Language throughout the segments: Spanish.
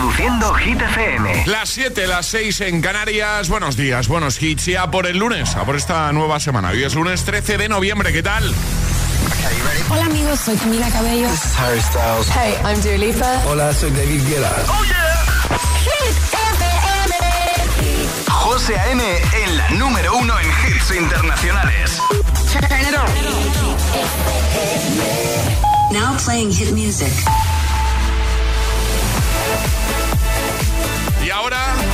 Reproduciendo Hit FM. Las 7, las 6 en Canarias. Buenos días, buenos hits. Ya por el lunes, a por esta nueva semana. Hoy es lunes 13 de noviembre. ¿Qué tal? Hola amigos, soy Camila Cabello. This is Harry Styles. Hey, I'm Dua Lipa. Hola, soy David Guetta. Oh yeah. Hit FM. José A.M. en la número uno en hits internacionales. Now playing hit music.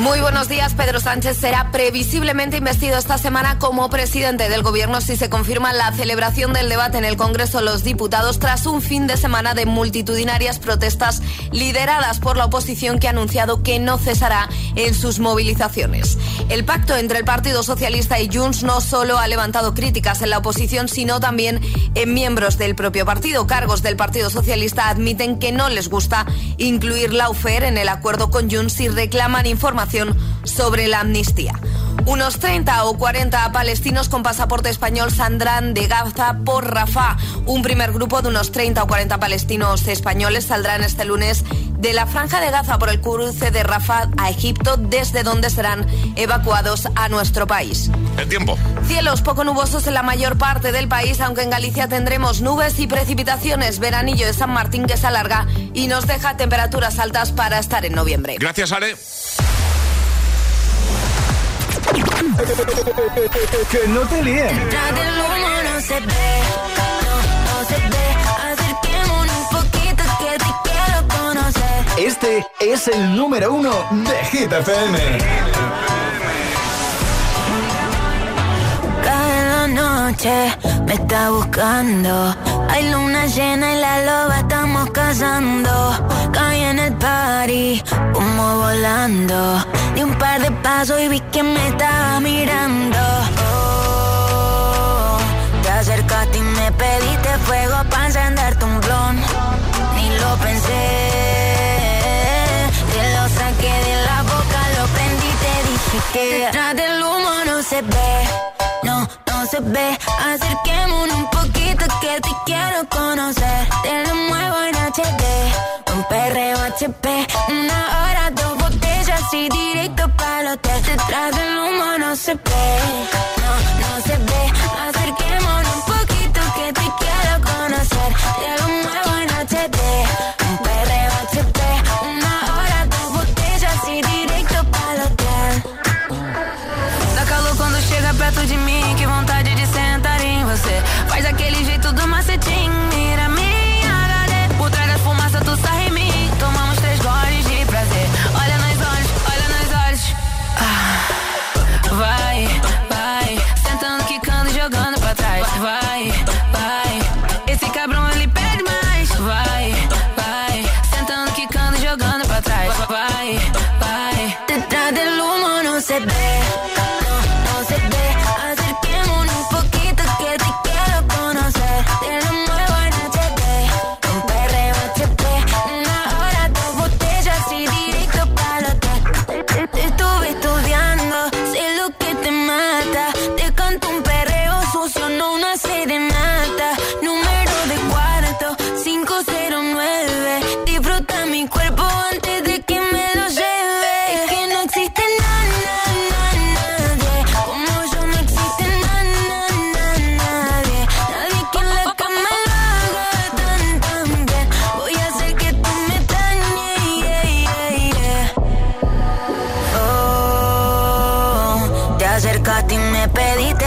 Muy buenos días. Pedro Sánchez será previsiblemente investido esta semana como presidente del gobierno si se confirma la celebración del debate en el Congreso de los Diputados tras un fin de semana de multitudinarias protestas lideradas por la oposición que ha anunciado que no cesará en sus movilizaciones. El pacto entre el Partido Socialista y Junts no solo ha levantado críticas en la oposición, sino también en miembros del propio partido. Cargos del Partido Socialista admiten que no les gusta incluir la UFER en el acuerdo con Junts y reclaman información sobre la amnistía. Unos 30 o 40 palestinos con pasaporte español saldrán de Gaza por Rafah. Un primer grupo de unos 30 o 40 palestinos españoles saldrán este lunes de la franja de Gaza por el cruce de Rafah a Egipto, desde donde serán evacuados a nuestro país. El tiempo. Cielos poco nubosos en la mayor parte del país, aunque en Galicia tendremos nubes y precipitaciones. Veranillo de San Martín que se alarga y nos deja temperaturas altas para estar en noviembre. Gracias, Ale. Que no te líen. Detrás del humo no se ve, no, no se ve. Acerquémonos un poquito que te quiero conocer. Este es el número uno de Hit FM. Cada noche me está buscando. Hay luna llena y la loba estamos cazando. Caí en el party, humo volando. Di un par de pasos y vi que me estaba mirando. Oh, te acercaste y me pediste fuego para encenderte un blon. Ni lo pensé. Te lo saqué de la boca, lo prendí te dije que detrás del humo no se ve. No, no se ve. Acerquémonos un poquito que te quiero conocer. Te lo muevo en HD. Un perreo HP. Una hora, dos y directo para el hotel. Detrás del humo no se ve. No, no se ve. Acerquémonos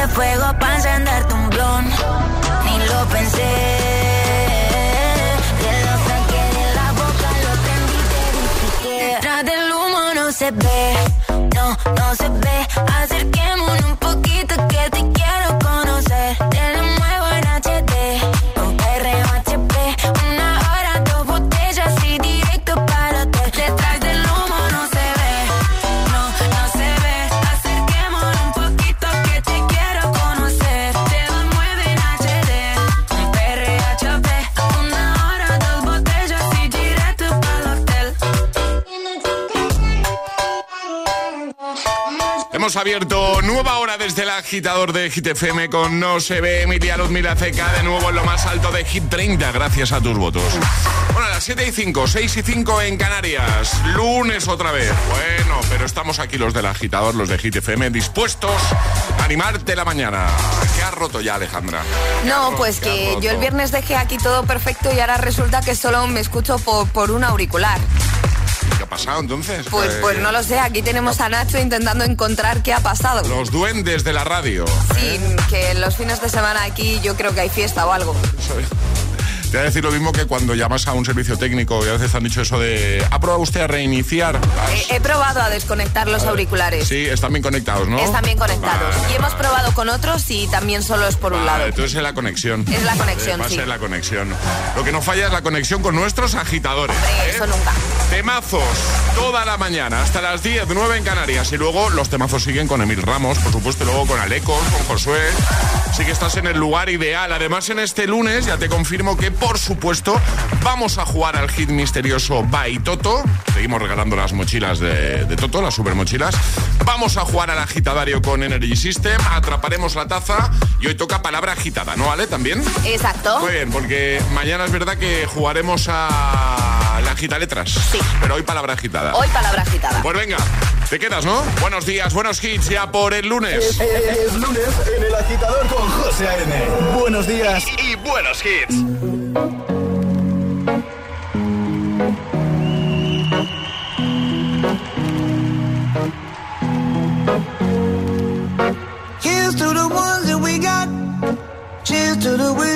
fuego para encenderte un blon. Ni lo pensé. Te lo saqué de la boca, lo prendí te dije que detrás del humo no se ve. Abierto nueva hora desde el agitador de Hit FM con No se ve Emilia Luzmila CK de nuevo en lo más alto de Hit 30 gracias a tus votos. Bueno, a las 7 y 5, 6 y 5 en Canarias. Lunes otra vez. Bueno, pero estamos aquí los del agitador, los de Hit FM, dispuestos a animarte la mañana. ¿Qué has roto ya, Alejandra? No, pues que yo el viernes dejé aquí todo perfecto y ahora resulta que solo me escucho por, por un auricular. ¿Qué ha pasado entonces? Pues, pues no lo sé, aquí tenemos a Nacho intentando encontrar qué ha pasado. Los duendes de la radio. Sí, que los fines de semana aquí yo creo que hay fiesta o algo. Te voy a decir lo mismo que cuando llamas a un servicio técnico y a veces han dicho eso de ¿ha probado usted a reiniciar? He, probado a desconectar los auriculares. Sí, están bien conectados, ¿no? Están bien conectados. y hemos probado con otros y también solo es por un lado. Entonces es la conexión. Es la conexión, Va sí. a ser la conexión. Lo que no falla es la conexión con nuestros agitadores. Hombre, eso nunca. Temazos toda la mañana hasta las 10, 9 en Canarias. Y luego los temazos siguen con Emil Ramos, por supuesto, y luego con Alecos, con Josué. Sí que estás en el lugar ideal. Además, en este lunes ya te confirmo que, por supuesto, vamos a jugar al hit misterioso By Toto. Seguimos regalando las mochilas de, de Toto, las super mochilas. Vamos a jugar al agitadario con Energy System. Atraparemos la taza y hoy toca palabra agitada, ¿no, Ale? ¿También? Exacto. Muy bien, porque mañana es verdad que jugaremos a la agita letras. Sí. Pero hoy palabra agitada. Hoy palabra agitada. Pues venga, te quedas, ¿no? Buenos días, buenos hits ya por el lunes. Es, es lunes en el agitador con José A.N. Buenos días y, y buenos hits.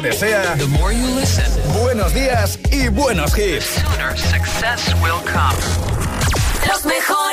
desea The more you listen, buenos días y buenos hits. The sooner success will come. Los mejores.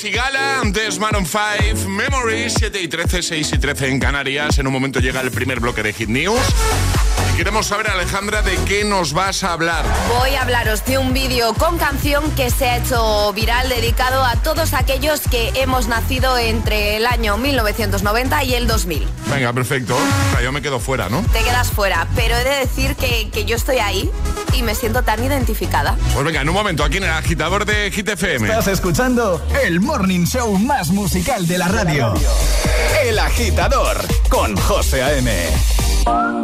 Sigala, de Maroon 5, Memories, 7 y 13, 6 y 13 en Canarias. En un momento llega el primer bloque de Hit News. Y queremos saber, Alejandra, de qué nos vas a hablar. Voy a hablaros de un vídeo con canción que se ha hecho viral dedicado a todos aquellos que hemos nacido entre el año 1990 y el 2000. Venga, perfecto. O sea, yo me quedo fuera, ¿no? Te quedas fuera, pero he de decir que, que yo estoy ahí y me siento tan identificada. Pues venga, en un momento, aquí en el agitador de Hit FM. Estás escuchando el morning show más musical de la radio. El agitador con José A.M.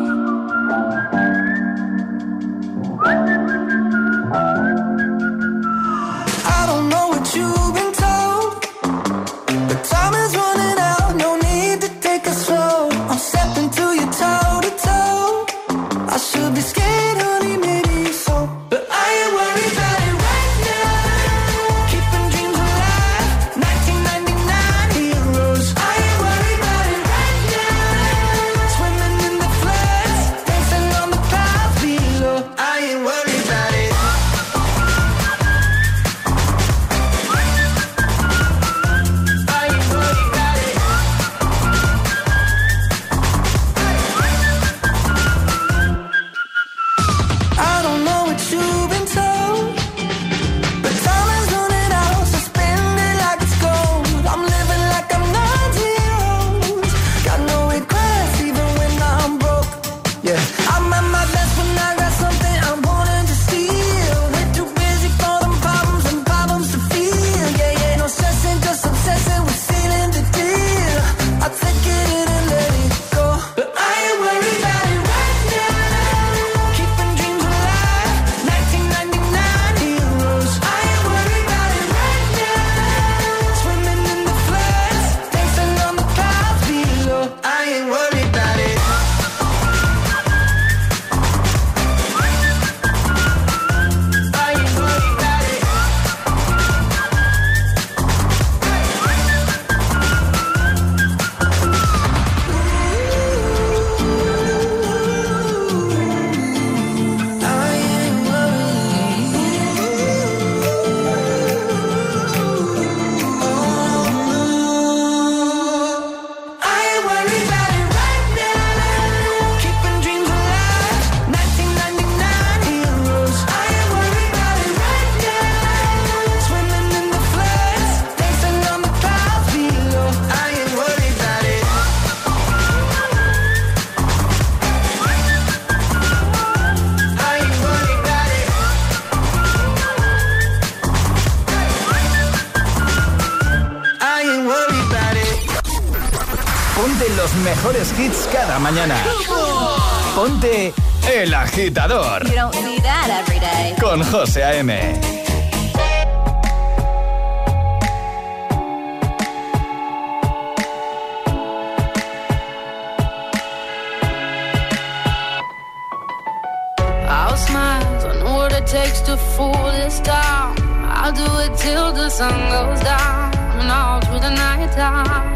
mejores hits cada mañana. Ponte El Agitador. You don't need that every day. Con José A.M. takes to fool this town. I'll do it till the sun goes down and all through the night time.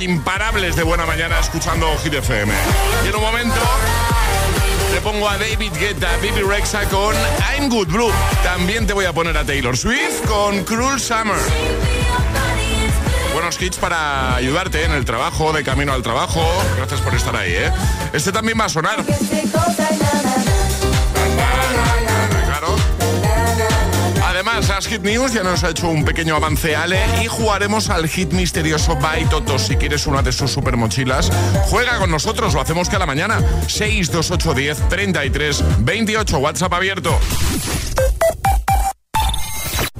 Imparables de buena mañana escuchando Hit FM. Y en un momento te pongo a David Guetta, Bibi Rexa con I'm Good Blue. También te voy a poner a Taylor Swift con Cruel Summer. Buenos hits para ayudarte en el trabajo, de camino al trabajo. Gracias por estar ahí, ¿eh? Este también va a sonar. Además, las Hit News ya nos ha hecho un pequeño avance Ale y jugaremos al hit misterioso by Toto. Si quieres una de sus super mochilas, juega con nosotros, lo hacemos que a la mañana. 628 10 33 28, WhatsApp abierto.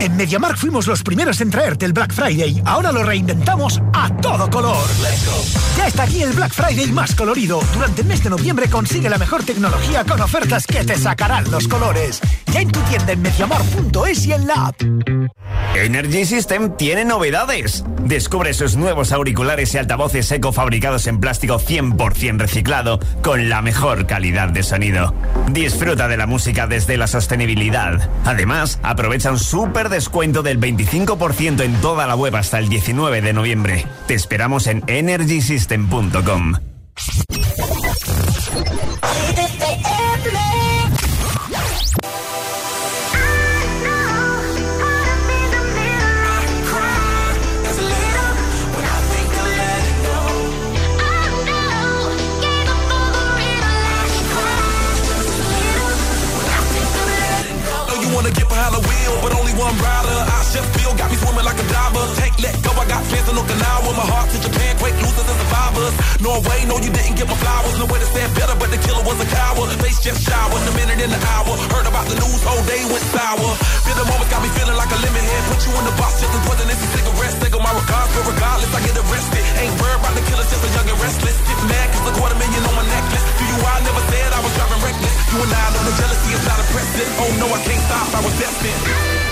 En MediaMark fuimos los primeros en traerte el Black Friday. Ahora lo reinventamos a todo color. Ya está aquí el Black Friday más colorido. Durante el mes de noviembre consigue la mejor tecnología con ofertas que te sacarán los colores. Ya en tu tienda en mediamar.es y en la app. Energy System tiene novedades. Descubre sus nuevos auriculares y altavoces eco fabricados en plástico 100% reciclado con la mejor calidad de sonido. Disfruta de la música desde la sostenibilidad. Además, aprovecha un súper descuento del 25% en toda la web hasta el 19 de noviembre. Te esperamos en energysystem.com. rider. I just feel got me swimming like a diver. Take, let go, I got fans in Okinawa. My heart to Japan, quake losers and survivors. Norway, no, you didn't get my flowers. No way to stand better, but the killer was a coward. Face just showered, a minute in the hour. Heard about the news, whole day went sour. Feel the moments got me feeling like a lemon head. Put you in the box, just as poison in some cigarettes. Take on my regards, but regardless, I get arrested. Ain't worried about the killer, just a young and restless. Get mad, cause a quarter million on my necklace. Do you, I never said I was driving reckless. You and I know the jealousy is not impressive. Oh no, I can't stop, I was destined.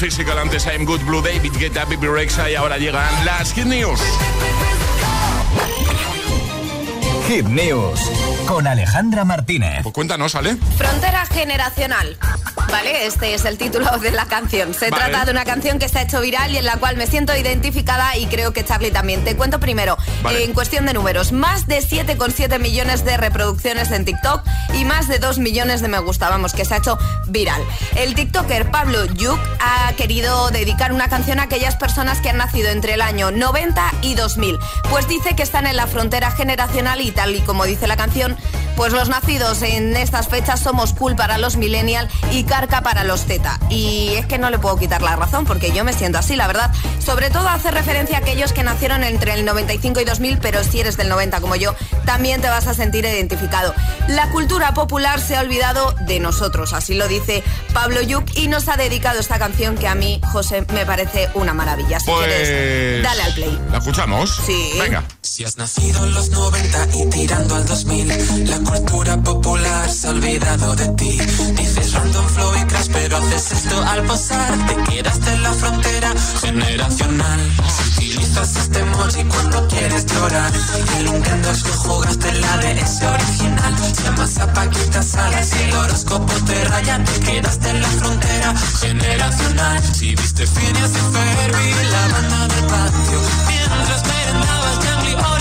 Physical, antes I'm Good Blue, David Guetta, Bibi Rexa y ahora llegan las Hit News. Hit News con Alejandra Martínez. Pues cuéntanos, ¿sale? Frontera generacional. ¿Vale? Este es el título de la canción. Se Vale. trata de una canción que se ha hecho viral y en la cual me siento identificada y creo que Charlie también. Te cuento primero, Vale. eh, en cuestión de números, más de 7,7 millones de reproducciones en TikTok y más de 2 millones de me gusta, vamos, que se ha hecho viral. El TikToker Pablo Yuk ha querido dedicar una canción a aquellas personas que han nacido entre el año 90 y 2000. Pues dice que están en la frontera generacional y tal y como dice la canción, pues los nacidos en estas fechas somos cool para los millennial y carca para los Z. Y es que no le puedo quitar la razón porque yo me siento así, la verdad. Sobre todo hace referencia a aquellos que nacieron entre el 95 y 2000, pero si eres del 90 como yo, también te vas a sentir identificado. La cultura popular se ha olvidado de nosotros, así lo dice Pablo Yuk y nos ha dedicado esta canción que a mí, José, me parece una maravilla. Si Pues. quieres, dale al play. ¿La escuchamos? Sí. Venga. Si has nacido en los 90 y tirando al 2000, la cultura popular se ha olvidado de ti. Dices random flow y crash, pero haces esto al pasar. Te quedaste en la frontera generacional. Si utilizas este emoji cuando quieres llorar, el Nintendo es que jugaste en la DS original. Llamas a Paquita Salas y el horóscopo te raya. Te quedaste en la frontera generacional. Si viste Phineas y Ferb y la banda del patio, mientras merendabas Jungle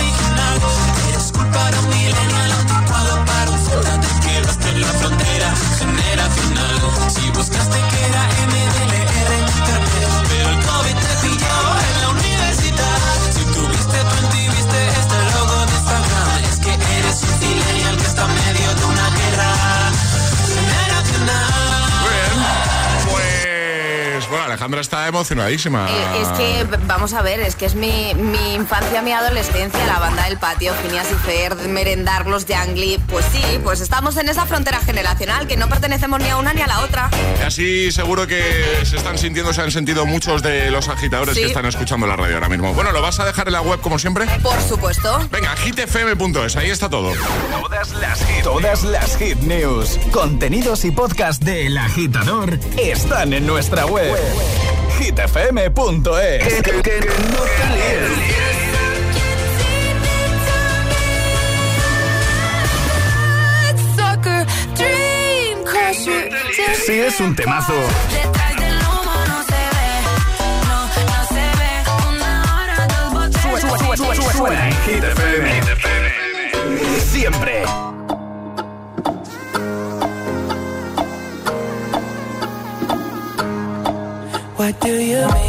frontera generacional. Si buscaste que era MDLR pero el Alejandra está emocionadísima. Eh, es que, vamos a ver, es que es mi, mi infancia, mi adolescencia, la banda del patio, Phineas y Fer, merendar los Jangli. Pues sí, pues estamos en esa frontera generacional que no pertenecemos ni a una ni a la otra. Y así seguro que se están sintiendo, se han sentido muchos de los agitadores Sí. que están escuchando la radio ahora mismo. Bueno, ¿lo vas a dejar en la web como siempre? Por supuesto. Venga, hitfm.es, ahí está todo. Todas las hit, todas las hit news, contenidos y podcast de El Agitador están en nuestra web. hitfm.es. Que, que- que no te líes. Es un temazo, suena en Hit FM. Siempre. What do you mean?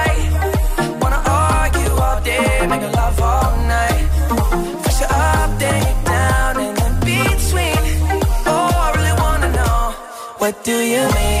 Love all night. Up, then you're down, and in between. Oh, I really wanna know, what do you mean?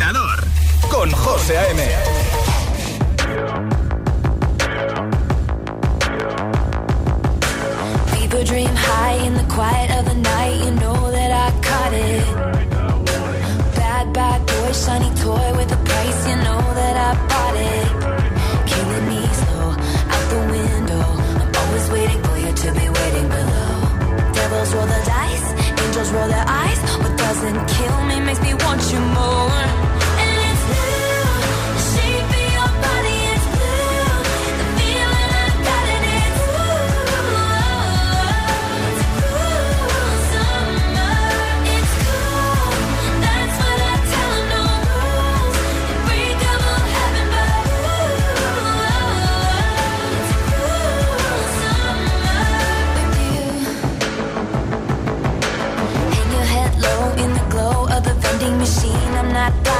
Agitador con José A.M. People dream high in the quiet of the night.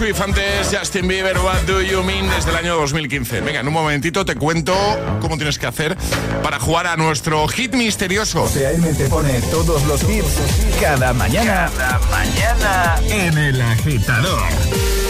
Swift antes, Justin Bieber, What Do You Mean, desde el año 2015. Venga, en un momentito te cuento cómo tienes que hacer para jugar a nuestro hit misterioso. José sea, te pone todos los hits cada mañana. Cada mañana en el agitador.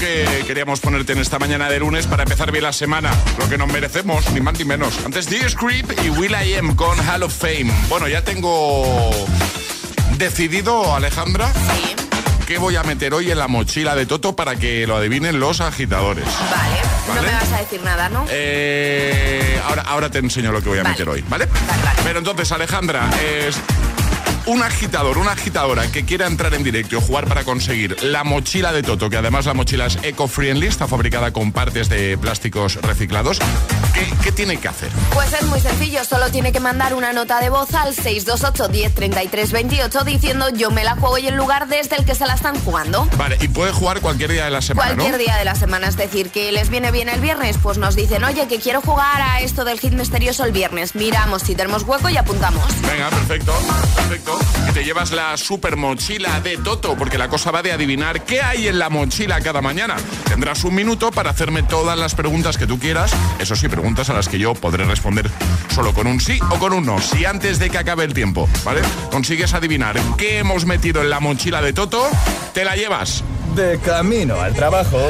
que queríamos ponerte en esta mañana de lunes para empezar bien la semana. Lo que nos merecemos, ni más ni menos. Antes The Script y Will I Am con Hall of Fame. Bueno, ya tengo decidido, Alejandra. ¿Qué voy a meter hoy en la mochila de Toto para que lo adivinen los agitadores? Vale, no me vas a decir nada, ¿no? Eh, ahora, ahora te enseño lo que voy a Vale. meter hoy, ¿vale? Pero entonces, Alejandra, es un agitador, una agitadora que quiera entrar en directo y jugar para conseguir la mochila de Toto, que además la mochila es eco-friendly, está fabricada con partes de plásticos reciclados. ¿Qué, qué tiene que hacer? Pues es muy sencillo, solo tiene que mandar una nota de voz al 628 1033 28 diciendo yo me la juego y el lugar desde el que se la están jugando. Vale, y puede jugar cualquier día de la semana, Cualquier ¿no? día de la semana, es decir, que les viene bien el viernes, pues nos dicen, oye, que quiero jugar a esto del hit misterioso el viernes. Miramos si tenemos hueco y apuntamos. Venga, perfecto, perfecto. Y te llevas la super mochila de Toto, porque la cosa va de adivinar qué hay en la mochila cada mañana. Tendrás un minuto para hacerme todas las preguntas que tú quieras. Eso sí, preguntas a las que yo podré responder solo con un sí o con un no. Si antes de que acabe el tiempo, ¿vale? Consigues adivinar qué hemos metido en la mochila de Toto, te la llevas. De camino al trabajo.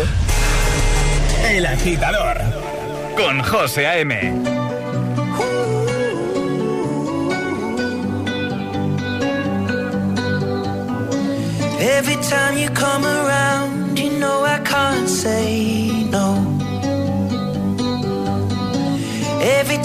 El agitador. Con José A.M. Every time you come around, you know I can't say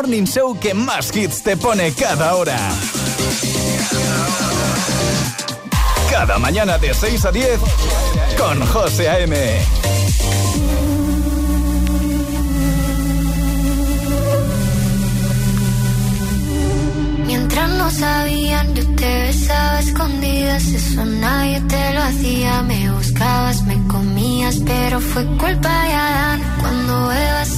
morning show que más hits te pone cada hora. Cada mañana de 6 a 10 con José A.M. Mientras no sabían, yo te besaba escondidas. Eso nadie te lo hacía. Me buscabas, me comías, pero fue culpa de Adán. Cuando Eva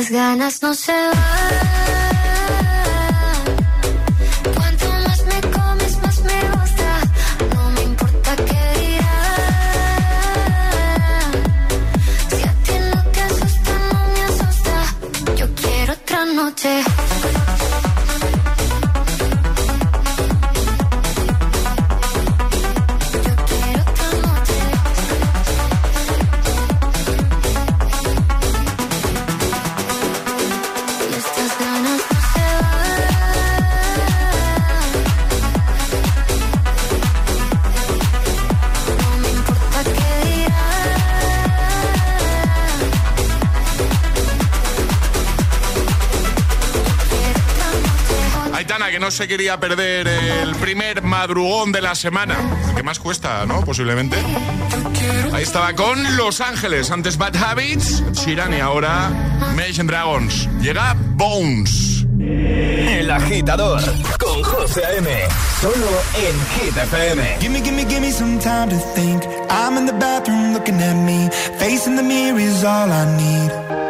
Las ganas no se van. No se quería perder el primer madrugón de la semana. El que más cuesta, ¿no? Posiblemente. Ahí estaba con Los Ángeles. Antes Bad Habits, Shiran y ahora Imagine Dragons. Llega Bones. El agitador con José A.M. Solo en Hit FM. Gimme, gimme, gimme some time to think. I'm in the bathroom looking at me. Facing the mirror is all I need.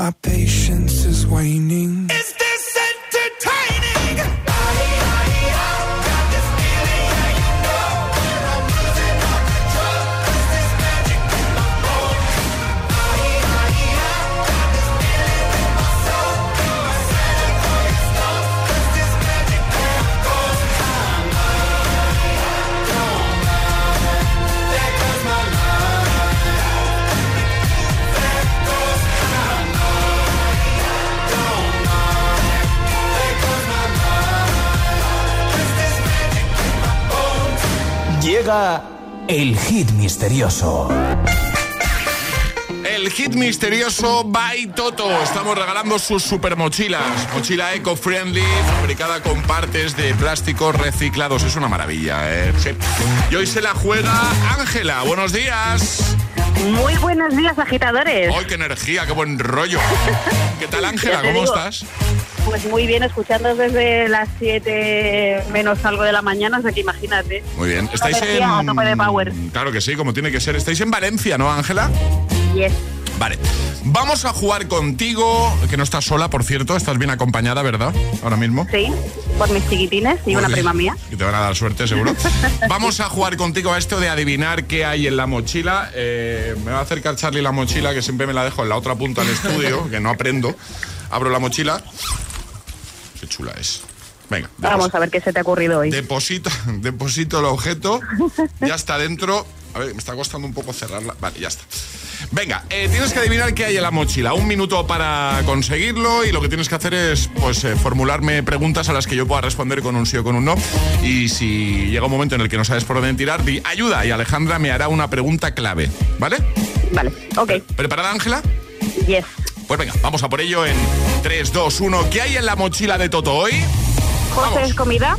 My patience is waning. El hit misterioso. El hit misterioso by Toto. Estamos regalando sus super mochilas. Mochila eco-friendly, fabricada con partes de plásticos reciclados. Es una maravilla, ¿eh? Sí. Y hoy se la juega Ángela. Buenos días. Muy buenos días, agitadores. ¡Ay, qué energía, qué buen rollo! ¿Qué tal, Ángela? ¿Cómo digo. estás? Pues muy bien, escuchando desde las 7 menos algo de la mañana, o sea que imagínate. Muy bien. ¿Estáis a tope de power. en...? Claro que sí, como tiene que ser. Estáis en Valencia, ¿no, Ángela? Yes. Vale. Vamos a jugar contigo, que no estás sola, por cierto. Estás bien acompañada, ¿verdad? Ahora mismo. Sí, por mis chiquitines y una prima mía. Que te van a dar suerte, seguro. Vamos a jugar contigo a esto de adivinar qué hay en la mochila. Eh, me va a acercar Charlie la mochila, que siempre me la dejo en la otra punta del estudio, que no aprendo. Abro la mochila. Chula es. Venga, Vamos a ver qué se te ha ocurrido hoy. deposito, deposito el objeto. Ya está dentro. A ver, me está costando un poco cerrarla. Vale, ya está. Venga, eh, tienes que adivinar qué hay en la mochila. Un minuto para conseguirlo y lo que tienes que hacer es pues eh, formularme preguntas a las que yo pueda responder con un sí o con un no. Y si llega un momento en el que no sabes por dónde tirar, di ayuda y Alejandra me hará una pregunta clave. ¿Vale? Vale, ok. ¿Preparada, Ángela? Yes. Pues venga, vamos a por ello en 3, 2, 1. ¿Qué hay en la mochila de Toto hoy? José, ¿es comida?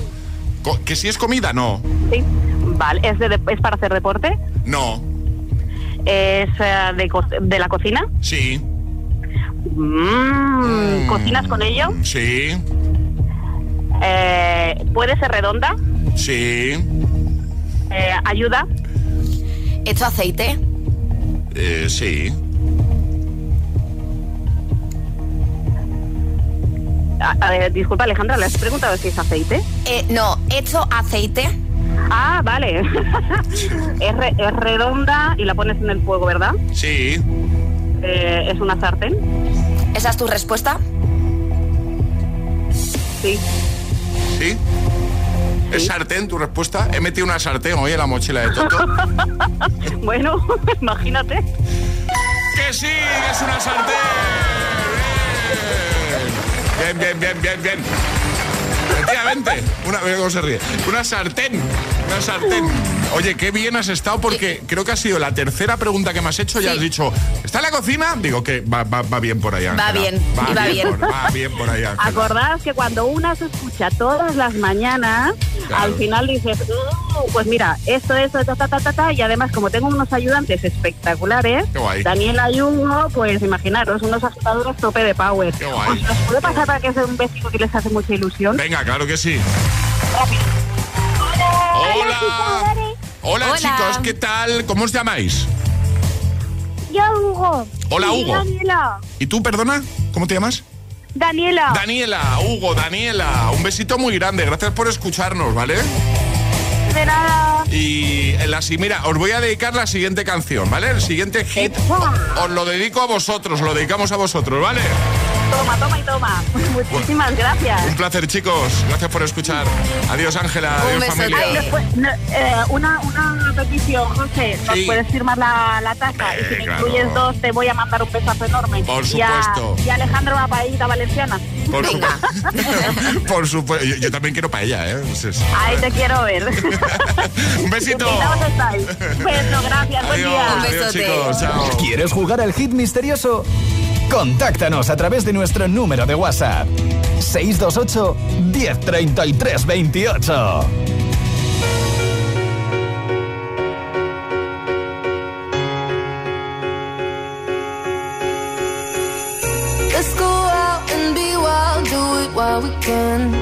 Co- ¿Que si es comida? No. Sí. Vale, ¿es, de, ¿es para hacer deporte? No. ¿Es eh, de, de la cocina? Sí. Mm, ¿Cocinas con ello? Sí. Eh, ¿Puede ser redonda? Sí. Eh, ¿Ayuda? ¿Hecho aceite? Eh, sí. A- a ver, disculpa, Alejandra, ¿le has preguntado si es aceite? Eh, no, hecho aceite. Ah, vale. es, re- es redonda y la pones en el fuego, ¿verdad? Sí. Eh, ¿Es una sartén? ¿Esa es tu respuesta? Sí. ¿Sí? ¿Es sartén tu respuesta? He metido una sartén hoy en la mochila de Toto. bueno, imagínate. ¡Que sí! ¡Que es una sartén! Bien, bien, bien, bien, bien. Efectivamente, una, mira cómo se ríe. Una sartén, una sartén. Oye, qué bien has estado porque creo que ha sido la tercera pregunta que me has hecho. Ya Sí. has dicho, ¿está en la cocina? Digo que va, va- va bien por ahí, Ángela. bien, y va bien. por- va bien por Ángela. Acordaos que cuando una se escucha todas las mañañanas, Claro. al final dices, "Uh, pues mira, esto, esto, ta, ta, ta, ta, ta", y además como tengo unos ayudantes espectaculares, Qué guay. Daniela y Hugo, pues imaginaros, unos agitadores tope de power. Qué guay. ¿Os, os puede pasar para que sea un vecino que les hace mucha ilusión? Venga, claro que sí. Hola. Hola, Hola. chicos, ¿qué tal? ¿Cómo os llamáis? Yo, Hugo. Hola, Y Hugo. Daniela. ¿Y tú, perdona? ¿Cómo te llamas? Daniela. Daniela, Hugo, Daniela. Un besito muy grande. Gracias por escucharnos, ¿vale? De nada. Y en la si- mira, os voy a dedicar la siguiente canción, ¿vale? El siguiente hit os lo dedico a vosotros, lo dedicamos a vosotros, ¿vale? Toma, toma y toma. Muchísimas gracias. Un placer, chicos. Gracias por escuchar. Adiós, Ángela. Adiós, familia. Ay, después, no, eh, una, una petición, José. ¿Nos Sí. puedes firmar la, la taza? y si me claro. incluyes dos, te voy a mandar un besazo enorme. Por Y a- supuesto. Y a, Alejandro una paellita valenciana. Por supuesto. por supuesto. Yo, yo también quiero paella, ¿eh? Es- es- Ahí te quiero ver. Un besito. Estáis. Beso, gracias. Buen día. Adiós, chicos. Chao. ¿Quieres jugar al hit misterioso? Contáctanos a través de nuestro número de WhatsApp. 628 1033 28. Let's while we can.